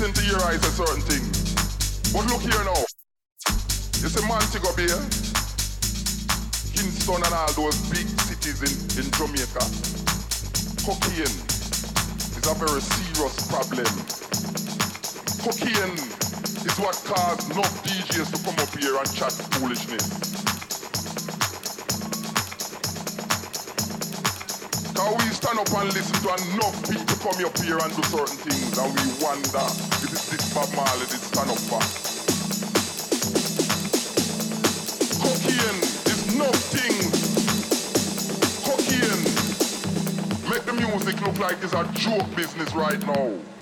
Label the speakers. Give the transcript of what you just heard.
Speaker 1: waiting to hear I say certain things. But look here now. You see Montego Bay, Kingston and all those big cities in, in Jamaica. Cocaine is a very serious problem. Cocaine is what caused enough DJs to come up here and chat foolishness. Cause we stand up and listen to enough people come up here and do certain things and we wonder if it's this Bob Marley did stand up for. Cocaine is nothing. Cocaine make the music look like it's a joke business right now.